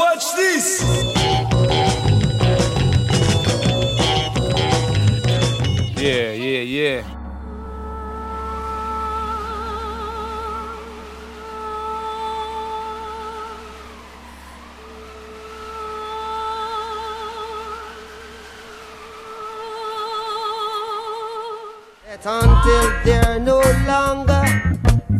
Watch this. Yeah, yeah, yeah. until they're no longer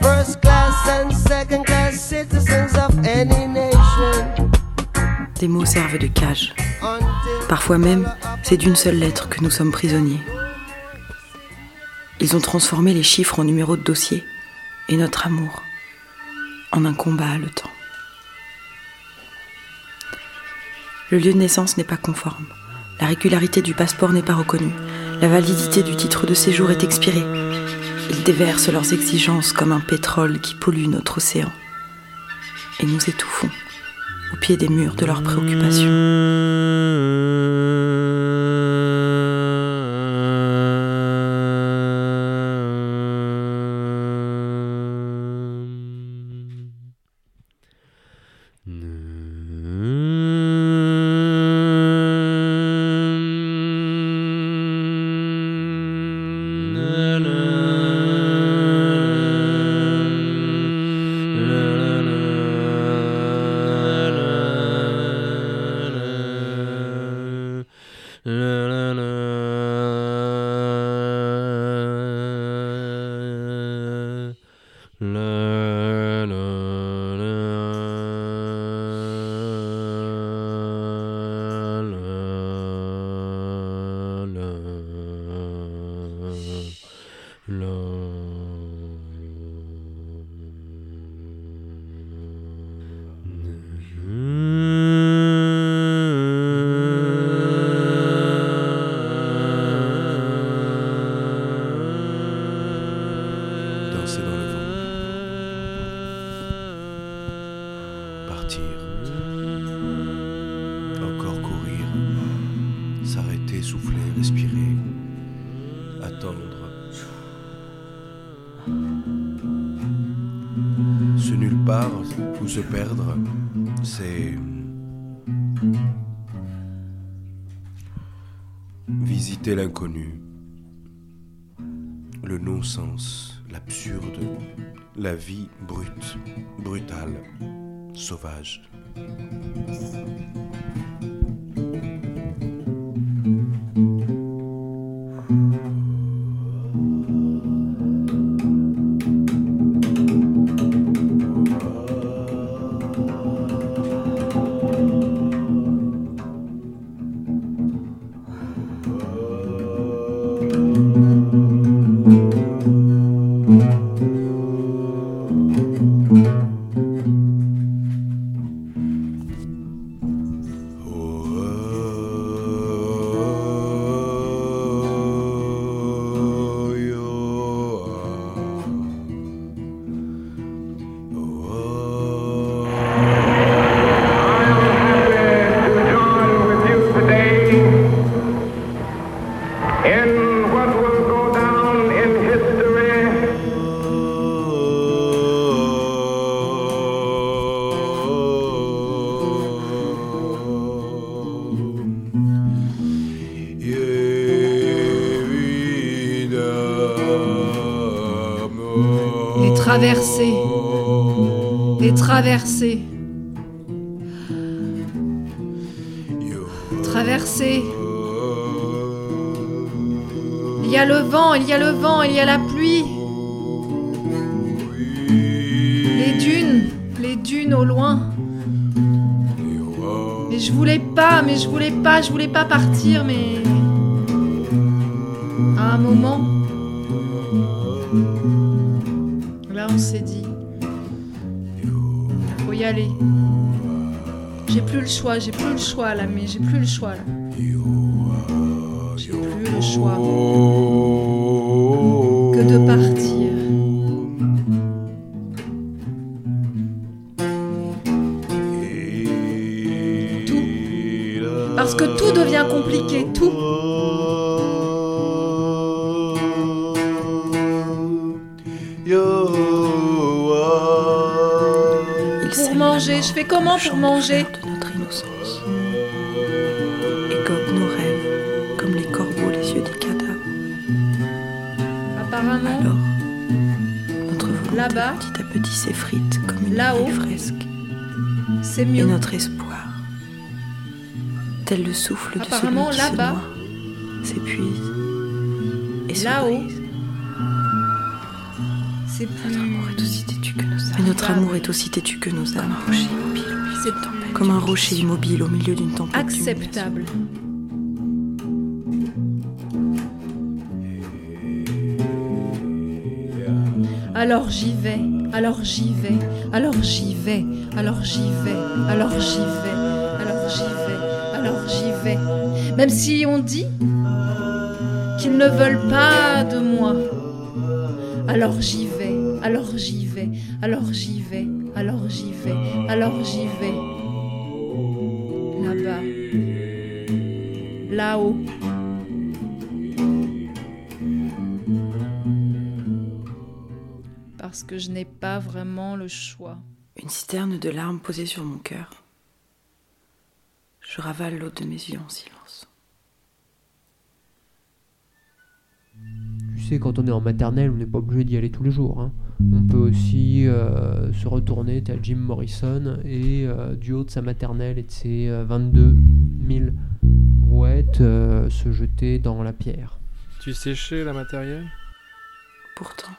first class and second class citizens of any nation. Des mots servent de cage. Parfois même, c'est d'une seule lettre que nous sommes prisonniers. Ils ont transformé les chiffres en numéros de dossier et notre amour en un combat haletant. Le lieu de naissance n'est pas conforme. La régularité du passeport n'est pas reconnue. La validité du titre de séjour est expirée. Ils déversent leurs exigences comme un pétrole qui pollue notre océan. Et nous étouffons au pied des murs de leurs préoccupations. Ce nulle part où se perdre, c'est visiter l'inconnu, le non-sens, l'absurde, la vie brute, brutale, sauvage. Traversées. Les traversées. Traversées. Il y a le vent, il y a le vent, il y a la pluie. Les dunes, les dunes au loin. Mais je voulais pas, mais je voulais pas, je voulais pas partir, mais. À un moment. On s'est dit. Faut y aller. J'ai plus le choix, j'ai plus le choix là, mais j'ai plus le choix là. J'ai plus le choix que de partir. Tout. Parce que tout devient compliqué, tout. Fais comment pour manger de notre innocence. Et gobe nos rêves, comme les corbeaux les yeux des cadavres. Apparemment, Alors, notre volonté Là-bas. petit à petit s'effrite comme une Là-haut. belle fresque. c'est Et mieux. notre espoir, tel le souffle de celui qui se là-bas. noie, s'épuise et se Là-haut. brise. C'est Notre plus. amour est aussi têtu que nos âmes. Mais notre amour est aussi têtu que nos âmes. Comme un rocher immobile au milieu d'une tempête. acceptable. Alors j'y vais, alors j'y vais, alors j'y vais, alors j'y vais, alors j'y vais, alors j'y vais, alors j'y vais. Même si on dit qu'ils ne veulent pas de moi. Alors j'y vais, alors j'y vais, alors j'y vais, alors j'y vais, alors j'y vais. Là-bas. Là-haut. Parce que je n'ai pas vraiment le choix. Une citerne de larmes posée sur mon cœur. Je ravale l'eau de mes yeux en silence. Tu sais, quand on est en maternelle, on n'est pas obligé d'y aller tous les jours. hein. On peut aussi euh, se retourner tel Jim Morrison et euh, du haut de sa maternelle et de ses euh, 22 000 rouettes euh, se jeter dans la pierre. Tu séchais la matérielle? Pourtant,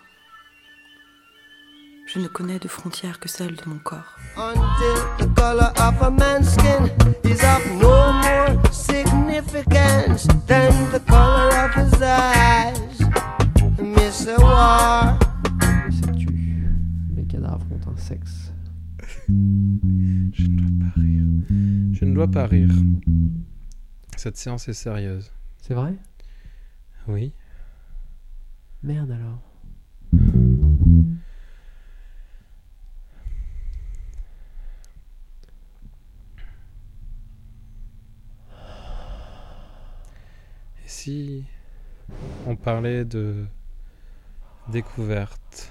je ne connais de frontières que celle de mon corps. until the color of a man's skin is of no more significance than the color dois pas rire. Cette séance est sérieuse. C'est vrai? Oui. Merde alors. Et si on parlait de découverte?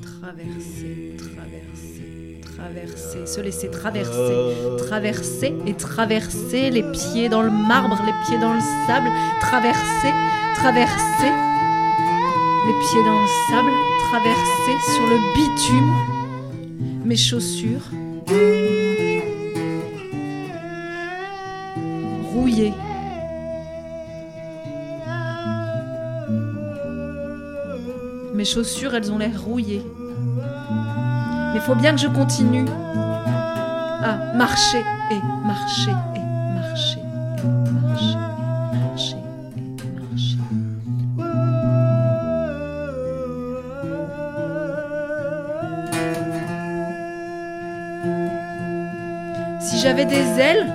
Traverser, traverser, traverser, traverser, se laisser traverser, traverser et traverser les pieds dans le marbre, les pieds dans le sable, traverser, traverser les pieds dans le sable, traverser sur le bitume, mes chaussures rouillées. Mes chaussures, elles ont l'air rouillées. Mais faut bien que je continue à marcher et marcher et marcher et marcher et marcher et marcher. Si j'avais des ailes,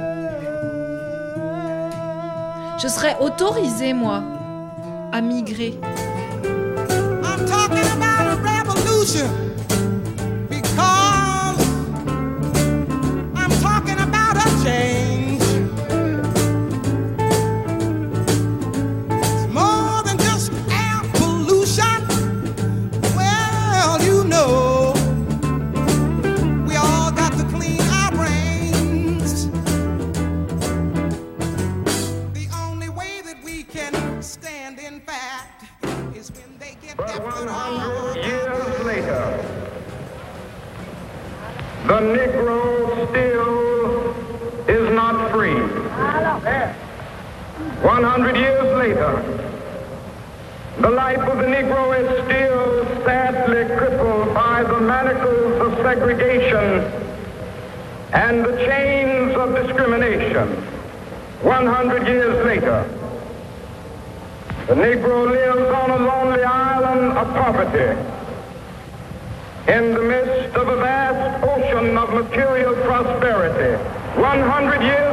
je serais autorisée, moi, à migrer. Revolution because I'm talking about a change. It's more than just air pollution. Well, you know, we all got to clean our brains. The only way that we can stand, in fact, is when they get their foot on our Years later, the Negro still is not free. 100 years later, the life of the Negro is still sadly crippled by the manacles of segregation and the chains of discrimination. 100 years later, the Negro lives on a lonely island of poverty in the midst of a vast of material prosperity. 100 years